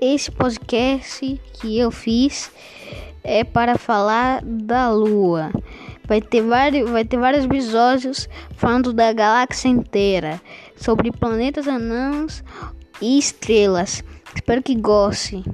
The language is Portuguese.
esse podcast que eu fiz é para falar da Lua. Vai ter vários, vai ter vários episódios falando da galáxia inteira, sobre planetas anãos e estrelas. Espero que goste.